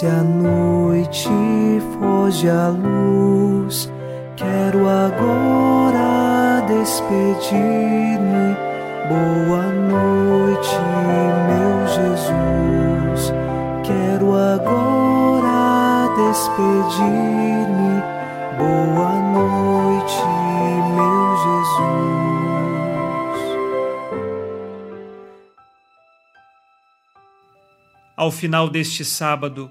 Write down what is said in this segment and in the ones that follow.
Desce a noite, foge a luz. Quero agora despedir-me. Boa noite, meu Jesus. Quero agora despedir-me. Boa noite, meu Jesus. Ao final deste sábado,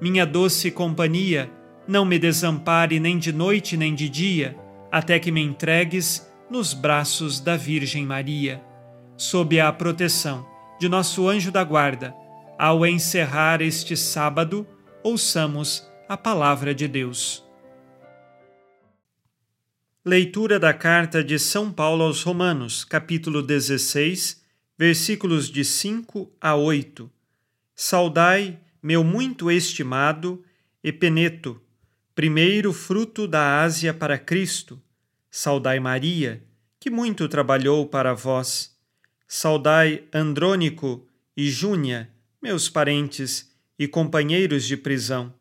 minha doce companhia, não me desampare nem de noite nem de dia, até que me entregues nos braços da Virgem Maria. Sob a proteção de nosso anjo da guarda, ao encerrar este sábado, ouçamos a palavra de Deus. Leitura da carta de São Paulo aos Romanos, capítulo 16, versículos de 5 a 8. Saudai, meu muito estimado Epeneto, primeiro fruto da Ásia para Cristo. Saudai Maria, que muito trabalhou para vós. Saudai Andrônico e Júnia, meus parentes e companheiros de prisão,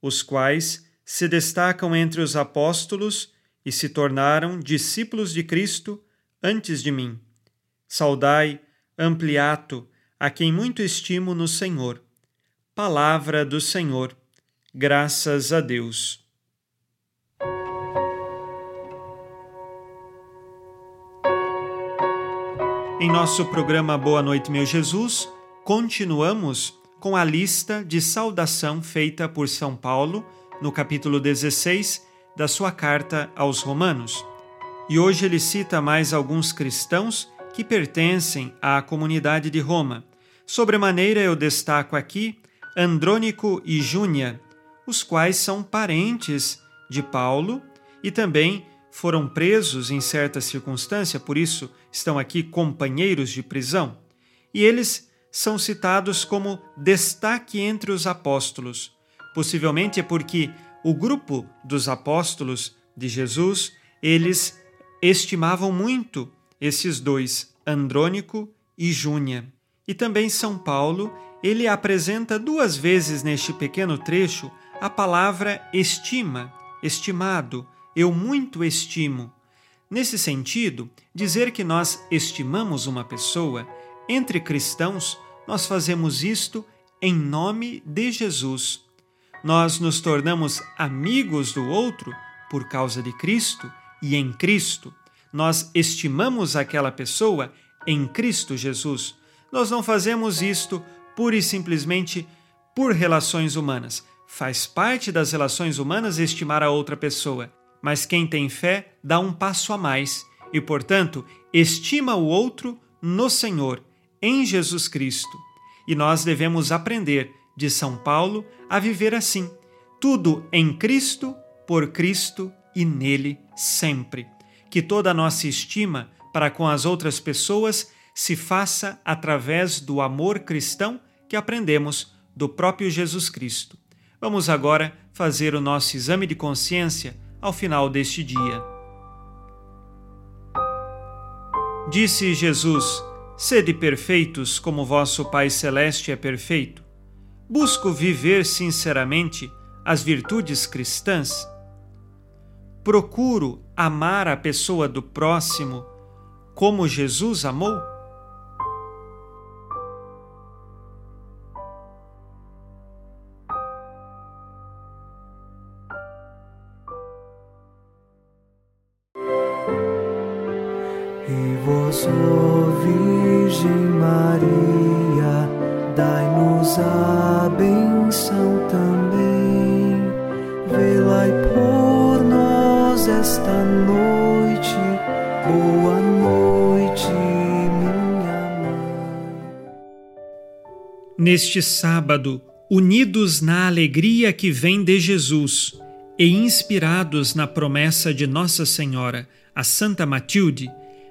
os quais se destacam entre os apóstolos e se tornaram discípulos de Cristo antes de mim. Saudai Ampliato, a quem muito estimo no Senhor. Palavra do Senhor Graças a Deus. Em nosso programa Boa Noite, meu Jesus, continuamos com a lista de saudação feita por São Paulo no capítulo 16 da sua carta aos Romanos. E hoje ele cita mais alguns cristãos que pertencem à comunidade de Roma. Sobremaneira eu destaco aqui Andrônico e Júnia, os quais são parentes de Paulo e também foram presos em certa circunstância, por isso estão aqui companheiros de prisão. E eles são citados como destaque entre os apóstolos. Possivelmente é porque o grupo dos apóstolos de Jesus, eles estimavam muito esses dois, Andrônico e Júnia. E também São Paulo, ele apresenta duas vezes neste pequeno trecho a palavra estima, estimado, eu muito estimo. Nesse sentido, dizer que nós estimamos uma pessoa, entre cristãos, nós fazemos isto em nome de Jesus. Nós nos tornamos amigos do outro por causa de Cristo e em Cristo. Nós estimamos aquela pessoa em Cristo Jesus. Nós não fazemos isto pura e simplesmente por relações humanas Faz parte das relações humanas estimar a outra pessoa, mas quem tem fé dá um passo a mais e, portanto, estima o outro no Senhor, em Jesus Cristo. E nós devemos aprender de São Paulo a viver assim, tudo em Cristo, por Cristo e nele sempre. Que toda a nossa estima para com as outras pessoas se faça através do amor cristão que aprendemos do próprio Jesus Cristo. Vamos agora fazer o nosso exame de consciência ao final deste dia. Disse Jesus: Sede perfeitos como vosso Pai Celeste é perfeito. Busco viver sinceramente as virtudes cristãs. Procuro amar a pessoa do próximo como Jesus amou. Ó Virgem Maria, dai-nos a benção também. Velai por nós esta noite, boa noite, minha mãe. Neste sábado, unidos na alegria que vem de Jesus e inspirados na promessa de Nossa Senhora, a Santa Matilde,